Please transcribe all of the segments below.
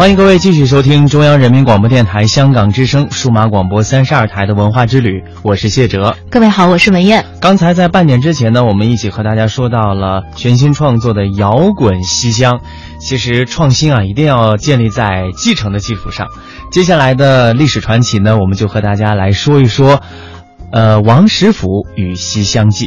欢迎各位继续收听中央人民广播电台香港之声数码广播三十二台的文化之旅，我是谢哲。各位好，我是文艳。刚才在半点之前呢，我们一起和大家说到了全新创作的摇滚西厢。其实创新啊，一定要建立在继承的基础上。接下来的历史传奇呢，我们就和大家来说一说，呃，王实甫与《西厢记》。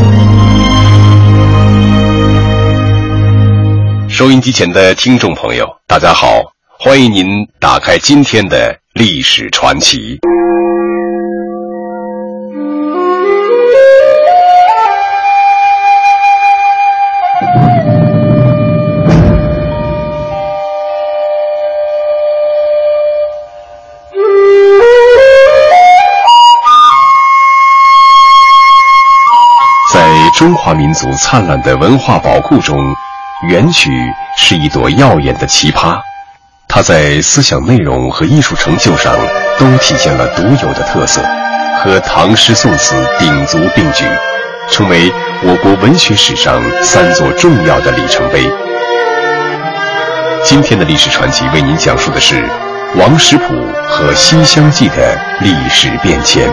收音机前的听众朋友，大家好，欢迎您打开今天的历史传奇。在中华民族灿烂的文化宝库中。元曲是一朵耀眼的奇葩，它在思想内容和艺术成就上都体现了独有的特色，和唐诗宋词鼎足并举，成为我国文学史上三座重要的里程碑。今天的历史传奇为您讲述的是王实甫和《西厢记》的历史变迁。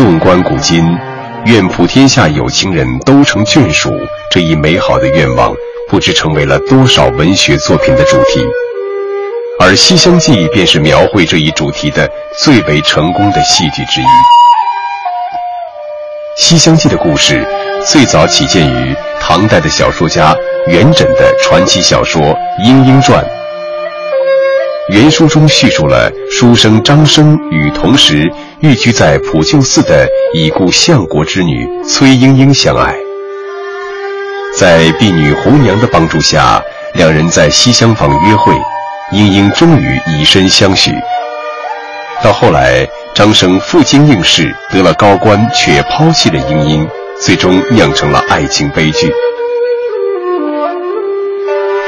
纵观古今，愿普天下有情人都成眷属这一美好的愿望，不知成为了多少文学作品的主题。而《西厢记》便是描绘这一主题的最为成功的戏剧之一。《西厢记》的故事最早起见于唐代的小说家元稹的传奇小说《莺莺传》。原书中叙述了书生张生与同时寓居在普救寺的已故相国之女崔莺莺相爱，在婢女红娘的帮助下，两人在西厢房约会，莺莺终于以身相许。到后来，张生负荆应试得了高官，却抛弃了莺莺，最终酿成了爱情悲剧。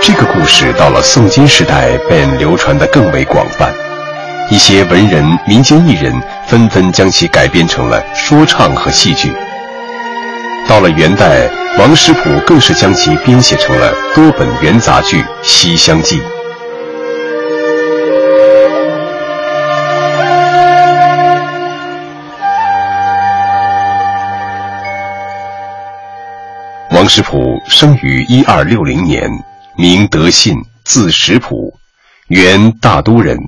这个故事到了宋金时代便流传得更为广泛，一些文人、民间艺人纷纷将其改编成了说唱和戏剧。到了元代，王实甫更是将其编写成了多本元杂剧《西厢记》。王实甫生于一二六零年。名德信，字实甫，原大都人，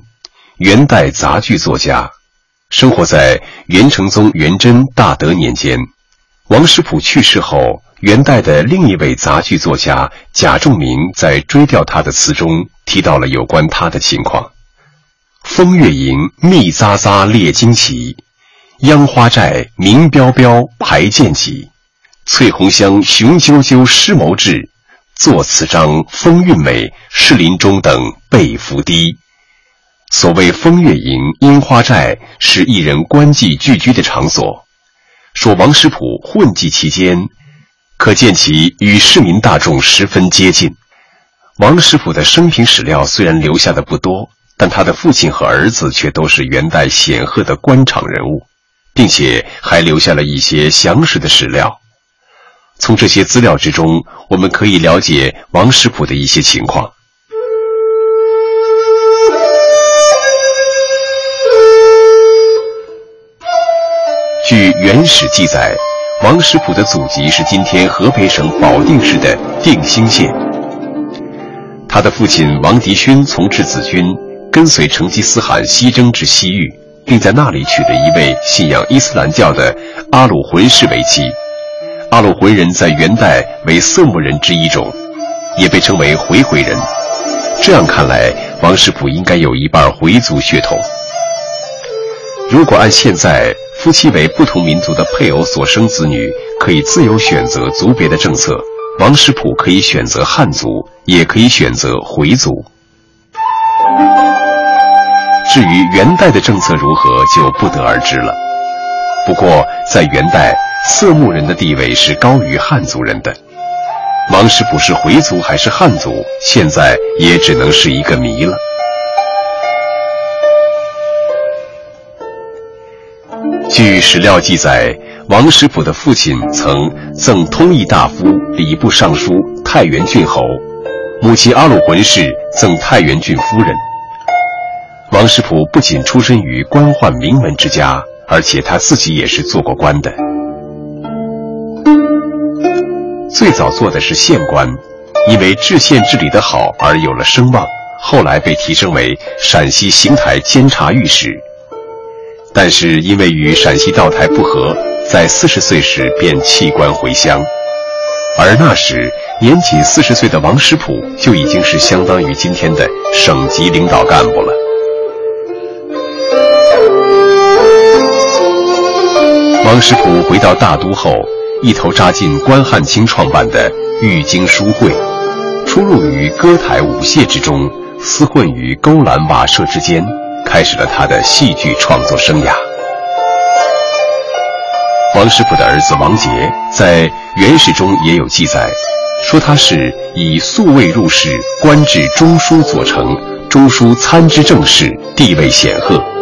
元代杂剧作家，生活在元成宗元贞大德年间。王实甫去世后，元代的另一位杂剧作家贾仲明在追悼他的词中提到了有关他的情况：风月营，密匝匝列旌旗，秧花寨明标标排剑戟，翠红香雄赳赳诗谋志，作词章风韵美，士林中等被伏低。所谓风月营、樱花寨，是艺人官妓聚居的场所。说王实甫混迹其间，可见其与市民大众十分接近。王实甫的生平史料虽然留下的不多，但他的父亲和儿子却都是元代显赫的官场人物，并且还留下了一些详实的史料。从这些资料之中，我们可以了解王实甫的一些情况。据《原始》记载，王实甫的祖籍是今天河北省保定市的定兴县。他的父亲王迪勋从质子军，跟随成吉思汗西征至西域，并在那里娶了一位信仰伊斯兰教的阿鲁浑氏为妻。阿鲁浑人在元代为色目人之一种，也被称为回回人。这样看来，王实甫应该有一半回族血统。如果按现在，夫妻为不同民族的配偶所生子女可以自由选择族别的政策，王实甫可以选择汉族，也可以选择回族。至于元代的政策如何，就不得而知了。不过在元代，色目人的地位是高于汉族人的。王实甫是回族还是汉族，现在也只能是一个谜了。据史料记载，王实甫的父亲曾赠通义大夫、礼部尚书、太原郡侯，母亲阿鲁浑氏赠太原郡夫人。王实甫不仅出身于官宦名门之家，而且他自己也是做过官的。最早做的是县官，因为治县治理的好而有了声望，后来被提升为陕西邢台监察御史。但是因为与陕西道台不和，在四十岁时便弃官回乡。而那时年仅四十岁的王实甫就已经是相当于今天的省级领导干部了。王实甫回到大都后，一头扎进关汉卿创办的玉京书会，出入于歌台舞榭之中，厮混于勾栏瓦舍之间。开始了他的戏剧创作生涯。王实甫的儿子王杰在《元史》中也有记载，说他是以素位入仕，官至中书左丞、中书参知政事，地位显赫。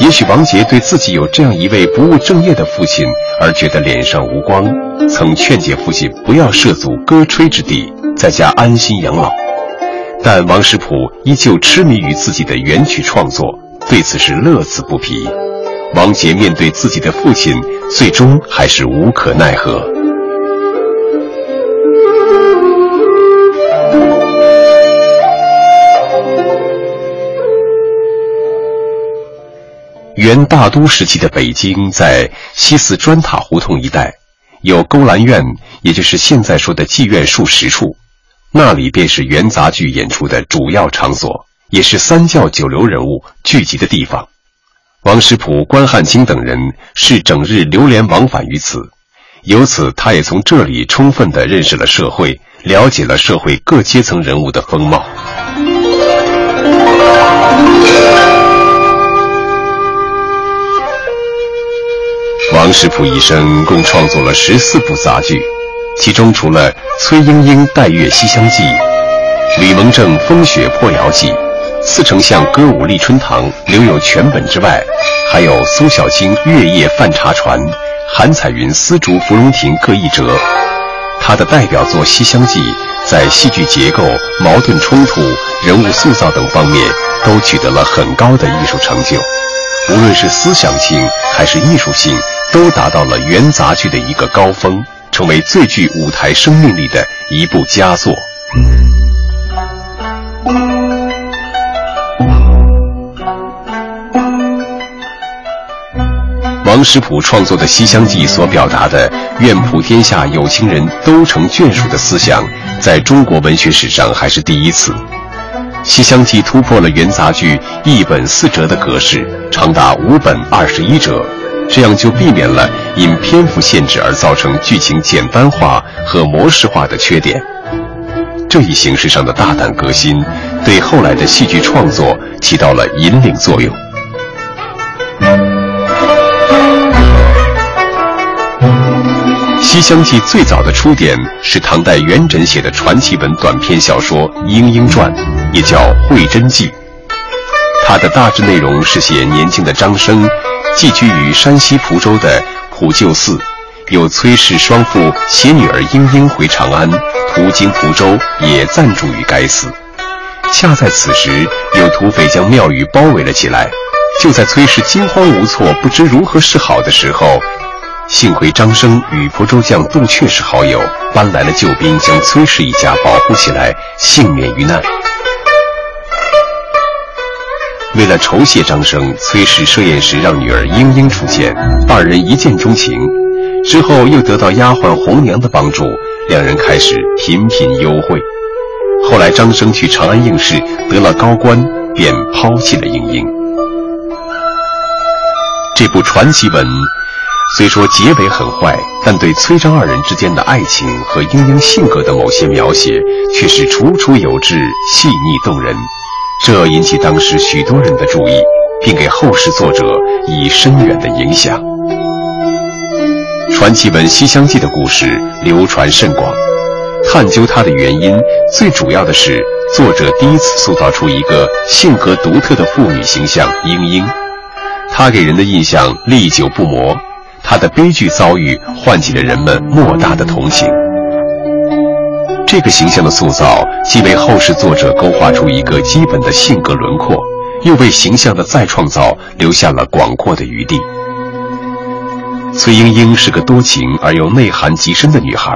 也许王杰对自己有这样一位不务正业的父亲而觉得脸上无光，曾劝解父亲不要涉足歌吹之地，在家安心养老。但王实甫依旧痴迷于自己的元曲创作，对此是乐此不疲。王杰面对自己的父亲，最终还是无可奈何。元大都时期的北京，在西四砖塔胡同一带，有勾栏院，也就是现在说的妓院数十处。那里便是元杂剧演出的主要场所，也是三教九流人物聚集的地方。王实甫、关汉卿等人是整日流连往返于此，由此他也从这里充分的认识了社会，了解了社会各阶层人物的风貌。王实甫一生共创作了十四部杂剧。其中除了崔莺莺《带月西厢记》、吕蒙正《风雪破窑记》、四丞相歌舞丽春堂留有全本之外，还有苏小青《月夜泛茶船》、韩彩云《丝竹芙蓉亭》各一折。他的代表作《西厢记》在戏剧结构、矛盾冲突、人物塑造等方面都取得了很高的艺术成就，无论是思想性还是艺术性，都达到了元杂剧的一个高峰。成为最具舞台生命力的一部佳作。王实甫创作的《西厢记》所表达的“愿普天下有情人都成眷属”的思想，在中国文学史上还是第一次。《西厢记》突破了元杂剧一本四折的格式，长达五本二十一折，这样就避免了因篇幅限制而造成剧情简单化和模式化的缺点。这一形式上的大胆革新，对后来的戏剧创作起到了引领作用。《西厢记》最早的出典是唐代元稹写的传奇文短篇小说《莺莺传》，也叫《会真记》。它的大致内容是写年轻的张生寄居于山西蒲州的普救寺，有崔氏双父携女儿莺莺回长安，途经蒲州也暂住于该寺。恰在此时，有土匪将庙宇包围了起来。就在崔氏惊慌无措、不知如何是好的时候。幸亏张生与蒲州将杜阙是好友，搬来了救兵，将崔氏一家保护起来，幸免于难。为了酬谢张生，崔氏设宴时让女儿莺莺出现，二人一见钟情。之后又得到丫鬟红娘的帮助，两人开始频频幽会。后来张生去长安应试，得了高官，便抛弃了莺莺。这部传奇文。虽说结尾很坏，但对崔张二人之间的爱情和莺莺性格的某些描写却是楚楚有致、细腻动人，这引起当时许多人的注意，并给后世作者以深远的影响。传奇文《西厢记》的故事流传甚广，探究它的原因，最主要的是作者第一次塑造出一个性格独特的妇女形象——莺莺，她给人的印象历久不磨。她的悲剧遭遇唤起了人们莫大的同情。这个形象的塑造，既为后世作者勾画出一个基本的性格轮廓，又为形象的再创造留下了广阔的余地。崔莺莺是个多情而又内涵极深的女孩，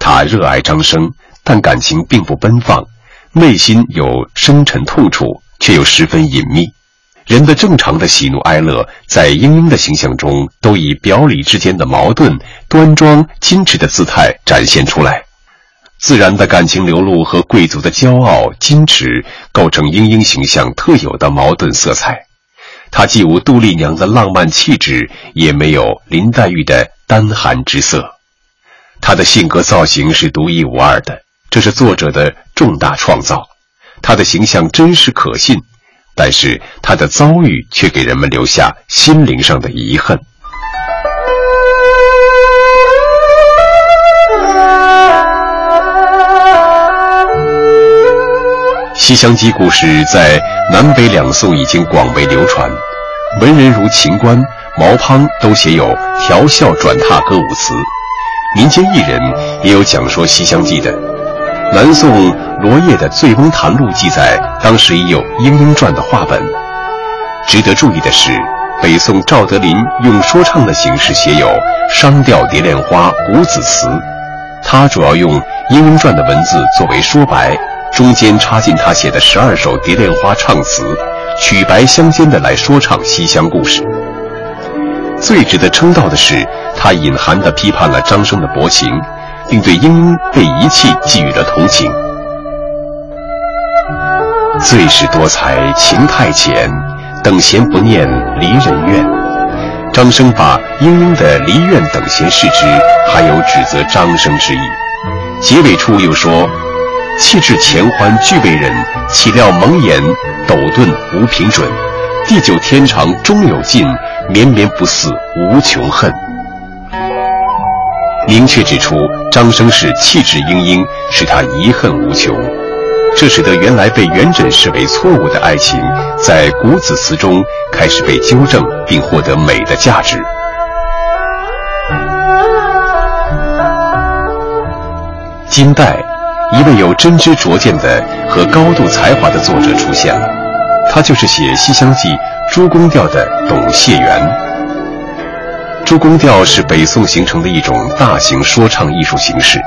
她热爱张生，但感情并不奔放，内心有深沉痛楚，却又十分隐秘。人的正常的喜怒哀乐，在莺莺的形象中，都以表里之间的矛盾、端庄矜持的姿态展现出来。自然的感情流露和贵族的骄傲矜持，构成莺莺形象特有的矛盾色彩。她既无杜丽娘的浪漫气质，也没有林黛玉的丹寒之色。她的性格造型是独一无二的，这是作者的重大创造。她的形象真实可信。但是她的遭遇却给人们留下心灵上的遗恨。《西厢记》故事在南北两宋已经广为流传，文人如秦观、毛滂都写有调笑转榻歌舞词，民间艺人也有讲说《西厢记》的。南宋罗烨的《醉翁谈录》记载，当时已有《莺莺传》的话本。值得注意的是，北宋赵德林用说唱的形式写有《商调蝶恋花·古子词》，他主要用《莺莺传》的文字作为说白，中间插进他写的十二首蝶恋花唱词，曲白相间的来说唱西厢故事。最值得称道的是，他隐含地批判了张生的薄情。并对莺莺被遗弃寄予了同情。最是多才情太浅，等闲不念离人怨。张生把莺莺的离怨等闲视之，还有指责张生之意。结尾处又说：“气质前欢俱为人，岂料蒙眼斗钝无凭准。地久天长终有尽，绵绵不似无穷恨。”明确指出，张生是气质莺莺，使他遗恨无穷，这使得原来被元稹视为错误的爱情，在古子词中开始被纠正，并获得美的价值。金代，一位有真知灼见的和高度才华的作者出现了，他就是写《西厢记》诸宫调的董解元。诸宫调是北宋形成的一种大型说唱艺术形式，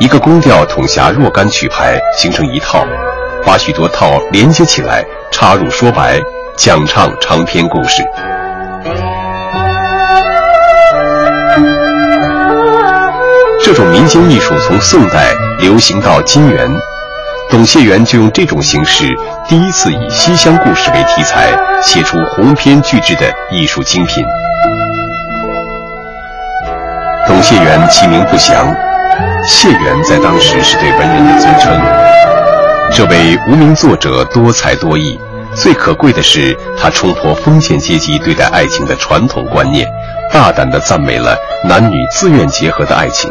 一个宫调统辖若干曲牌，形成一套，把许多套连接起来，插入说白，讲唱长篇故事。这种民间艺术从宋代流行到金元，董谢元就用这种形式，第一次以西厢故事为题材，写出鸿篇巨制的艺术精品。董谢元其名不详，谢元在当时是对文人的尊称。这位无名作者多才多艺，最可贵的是他冲破封建阶级对待爱情的传统观念，大胆地赞美了男女自愿结合的爱情。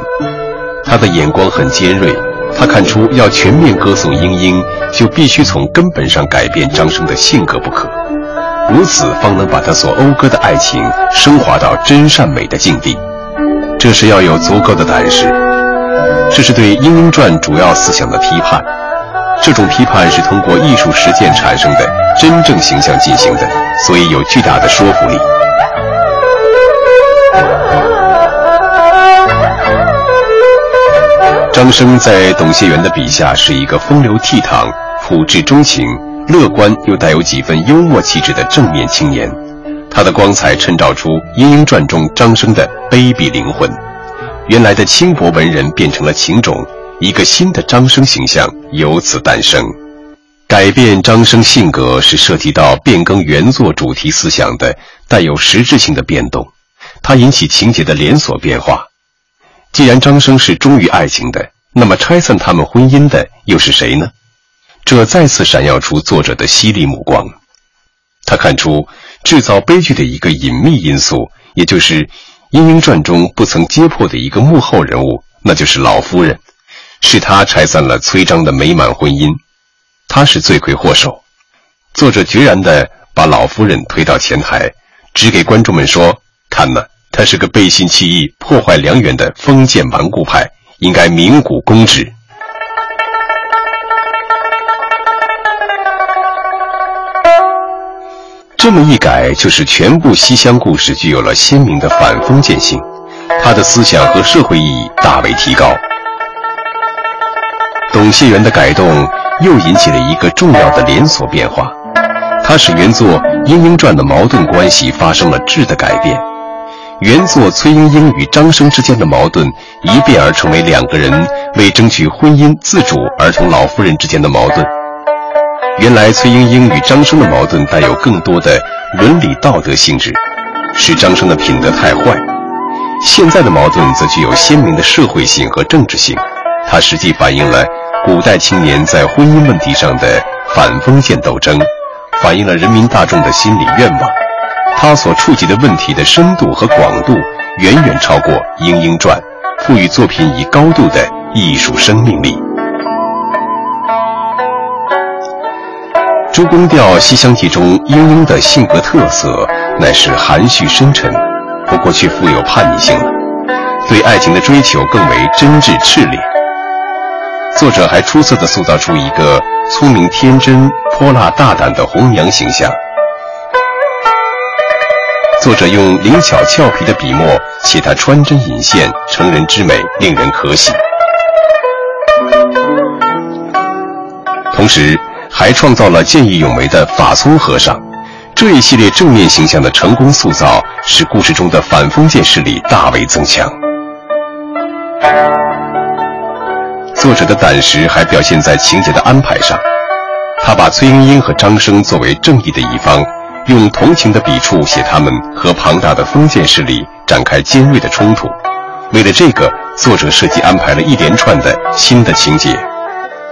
他的眼光很尖锐。他看出，要全面歌颂英英，就必须从根本上改变张生的性格不可，如此方能把他所讴歌的爱情升华到真善美的境地。这是要有足够的胆识。这是对《英英传》主要思想的批判，这种批判是通过艺术实践产生的真正形象进行的，所以有巨大的说服力。张生在董谢元的笔下是一个风流倜傥、朴质钟情、乐观又带有几分幽默气质的正面青年，他的光彩衬照出《莺莺传》中张生的卑鄙灵魂。原来的轻薄文人变成了情种，一个新的张生形象由此诞生。改变张生性格是涉及到变更原作主题思想的带有实质性的变动，它引起情节的连锁变化。既然张生是忠于爱情的，那么拆散他们婚姻的又是谁呢？这再次闪耀出作者的犀利目光。他看出制造悲剧的一个隐秘因素，也就是《莺莺传》中不曾揭破的一个幕后人物，那就是老夫人，是他拆散了崔章的美满婚姻，他是罪魁祸首。作者决然地把老夫人推到前台，指给观众们说：“看呐。”他是个背信弃义、破坏良缘的封建顽固派，应该鸣鼓公之。这么一改，就是全部西厢故事具有了鲜明的反封建性，他的思想和社会意义大为提高。董谢元的改动又引起了一个重要的连锁变化，它使原作《莺莺传》的矛盾关系发生了质的改变。原作崔莺莺与张生之间的矛盾一变而成为两个人为争取婚姻自主而同老夫人之间的矛盾。原来崔莺莺与张生的矛盾带有更多的伦理道德性质，是张生的品德太坏。现在的矛盾则具有鲜明的社会性和政治性，它实际反映了古代青年在婚姻问题上的反封建斗争，反映了人民大众的心理愿望。他所触及的问题的深度和广度，远远超过《莺莺传》，赋予作品以高度的艺术生命力。朱公调《西厢记》中莺莺的性格特色，乃是含蓄深沉，不过却富有叛逆性了，对爱情的追求更为真挚炽烈。作者还出色地塑造出一个聪明天真、泼辣大胆的红娘形象。作者用灵巧俏皮的笔墨写他穿针引线、成人之美，令人可喜。同时，还创造了见义勇为的法聪和尚。这一系列正面形象的成功塑造，使故事中的反封建势力大为增强。作者的胆识还表现在情节的安排上，他把崔莺莺和张生作为正义的一方。用同情的笔触写他们和庞大的封建势力展开尖锐的冲突。为了这个，作者设计安排了一连串的新的情节，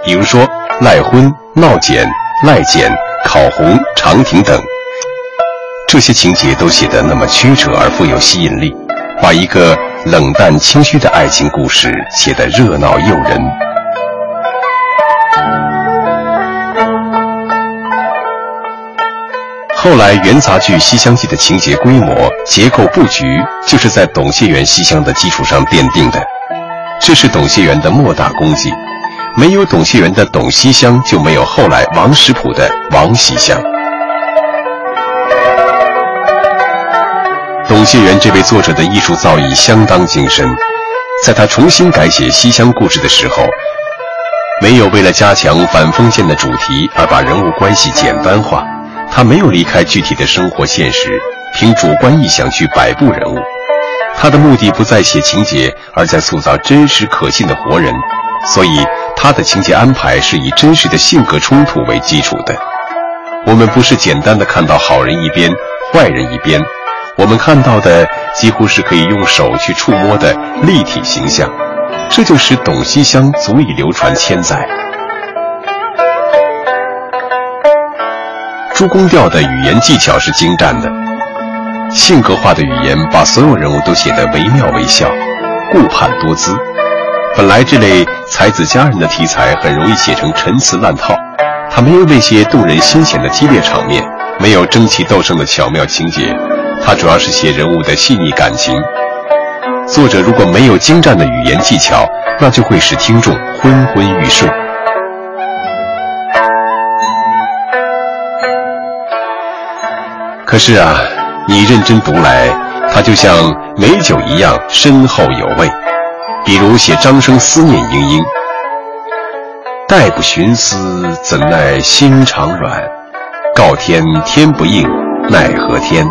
比如说赖婚、闹简、赖简、考红、长亭等。这些情节都写得那么曲折而富有吸引力，把一个冷淡清虚的爱情故事写得热闹诱人。后来，元杂剧《西厢记》的情节规模、结构布局，就是在董谢元西厢的基础上奠定的。这是董谢元的莫大功绩。没有董谢元的董西厢，就没有后来王实甫的王西厢。董谢元这位作者的艺术造诣相当精深，在他重新改写西厢故事的时候，没有为了加强反封建的主题而把人物关系简单化。他没有离开具体的生活现实，凭主观意向去摆布人物。他的目的不在写情节，而在塑造真实可信的活人。所以，他的情节安排是以真实的性格冲突为基础的。我们不是简单的看到好人一边，坏人一边，我们看到的几乎是可以用手去触摸的立体形象，这就使董西厢足以流传千载。朱公调的语言技巧是精湛的，性格化的语言把所有人物都写得惟妙惟肖，顾盼多姿。本来这类才子佳人的题材很容易写成陈词滥套，它没有那些动人心弦的激烈场面，没有争奇斗胜的巧妙情节，它主要是写人物的细腻感情。作者如果没有精湛的语言技巧，那就会使听众昏昏欲睡。可是啊，你认真读来，它就像美酒一样深厚有味。比如写张生思念莺莺，待不寻思，怎奈心肠软？告天天不应，奈何天？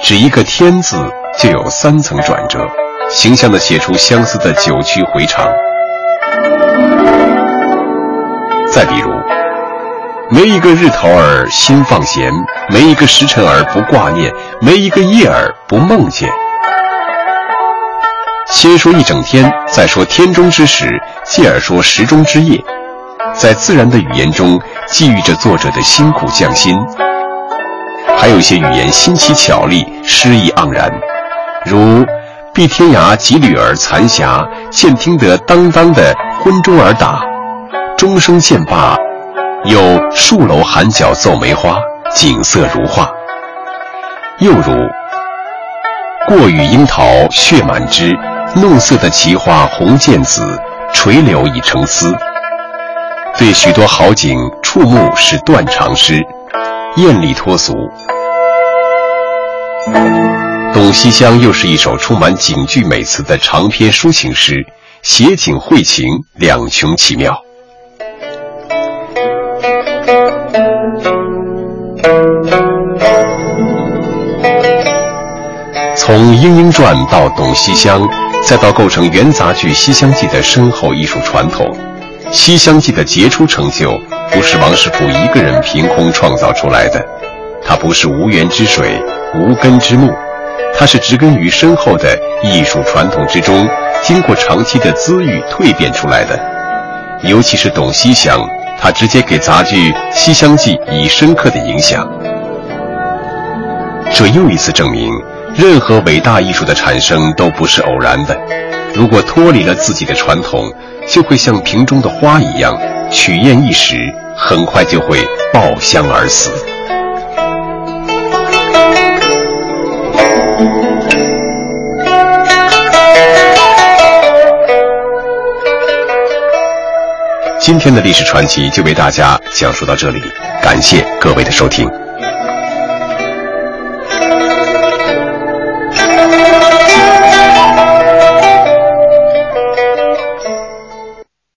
只一个“天”字，就有三层转折，形象地写出相思的九曲回肠。再比如。没一个日头儿心放闲，没一个时辰儿不挂念，没一个夜儿不梦见。先说一整天，再说天中之时，继而说时中之夜，在自然的语言中寄寓着作者的辛苦匠心。还有一些语言新奇巧丽，诗意盎然，如“碧天涯几缕儿残霞，见听得当当的昏钟儿打，钟声渐罢。”有树楼寒角奏梅花，景色如画。又如过雨樱桃血满枝，弄色的奇花红渐紫，垂柳已成丝。对许多好景触目是断肠诗，艳丽脱俗。董西厢又是一首充满景句美词的长篇抒情诗，写景绘情两穷其妙。从《莺莺传》到《董西厢》，再到构成元杂剧《西厢记》的深厚艺术传统，《西厢记》的杰出成就不是王实甫一个人凭空创造出来的，它不是无源之水、无根之木，它是植根于深厚的艺术传统之中，经过长期的滋育蜕变出来的。尤其是董西厢。他直接给杂剧《西厢记》以深刻的影响，这又一次证明，任何伟大艺术的产生都不是偶然的。如果脱离了自己的传统，就会像瓶中的花一样，取艳一时，很快就会爆香而死。今天的历史传奇就为大家讲述到这里，感谢各位的收听。